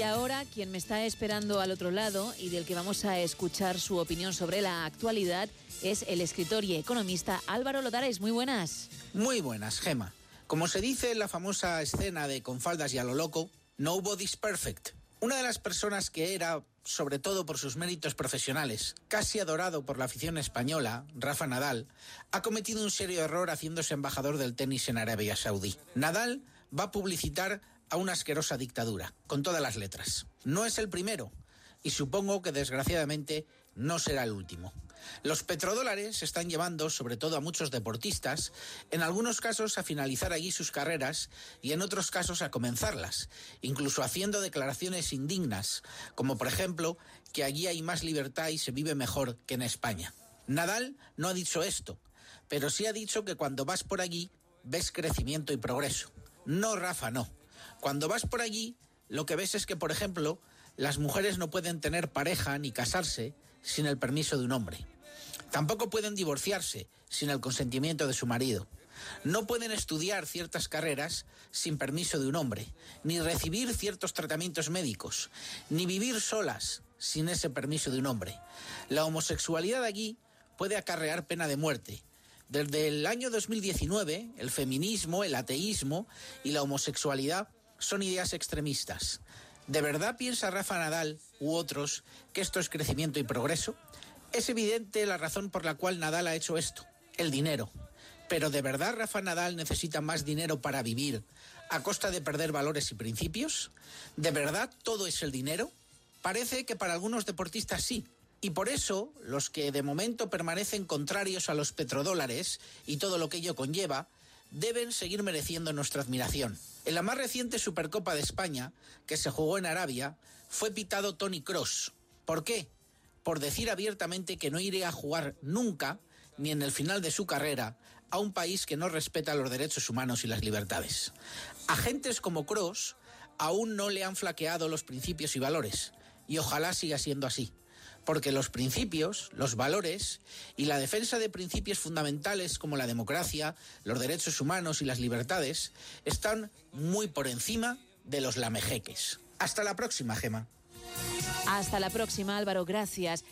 Y ahora quien me está esperando al otro lado y del que vamos a escuchar su opinión sobre la actualidad es el escritor y economista Álvaro Lodares. Muy buenas. Muy buenas, Gema. Como se dice en la famosa escena de Con faldas y a lo loco, nobody's perfect. Una de las personas que era, sobre todo por sus méritos profesionales, casi adorado por la afición española, Rafa Nadal, ha cometido un serio error haciéndose embajador del tenis en Arabia Saudí. Nadal va a publicitar a una asquerosa dictadura, con todas las letras. No es el primero, y supongo que desgraciadamente no será el último. Los petrodólares están llevando, sobre todo a muchos deportistas, en algunos casos a finalizar allí sus carreras y en otros casos a comenzarlas, incluso haciendo declaraciones indignas, como por ejemplo que allí hay más libertad y se vive mejor que en España. Nadal no ha dicho esto, pero sí ha dicho que cuando vas por allí ves crecimiento y progreso. No, Rafa, no. Cuando vas por allí, lo que ves es que, por ejemplo, las mujeres no pueden tener pareja ni casarse sin el permiso de un hombre. Tampoco pueden divorciarse sin el consentimiento de su marido. No pueden estudiar ciertas carreras sin permiso de un hombre, ni recibir ciertos tratamientos médicos, ni vivir solas sin ese permiso de un hombre. La homosexualidad allí puede acarrear pena de muerte. Desde el año 2019, el feminismo, el ateísmo y la homosexualidad son ideas extremistas. ¿De verdad piensa Rafa Nadal u otros que esto es crecimiento y progreso? Es evidente la razón por la cual Nadal ha hecho esto, el dinero. Pero ¿de verdad Rafa Nadal necesita más dinero para vivir a costa de perder valores y principios? ¿De verdad todo es el dinero? Parece que para algunos deportistas sí. Y por eso los que de momento permanecen contrarios a los petrodólares y todo lo que ello conlleva, deben seguir mereciendo nuestra admiración. En la más reciente Supercopa de España, que se jugó en Arabia, fue pitado Tony Cross. ¿Por qué? Por decir abiertamente que no iré a jugar nunca, ni en el final de su carrera, a un país que no respeta los derechos humanos y las libertades. Agentes como Cross aún no le han flaqueado los principios y valores, y ojalá siga siendo así porque los principios, los valores y la defensa de principios fundamentales como la democracia, los derechos humanos y las libertades están muy por encima de los lamejeques. Hasta la próxima, Gema. Hasta la próxima, Álvaro. Gracias.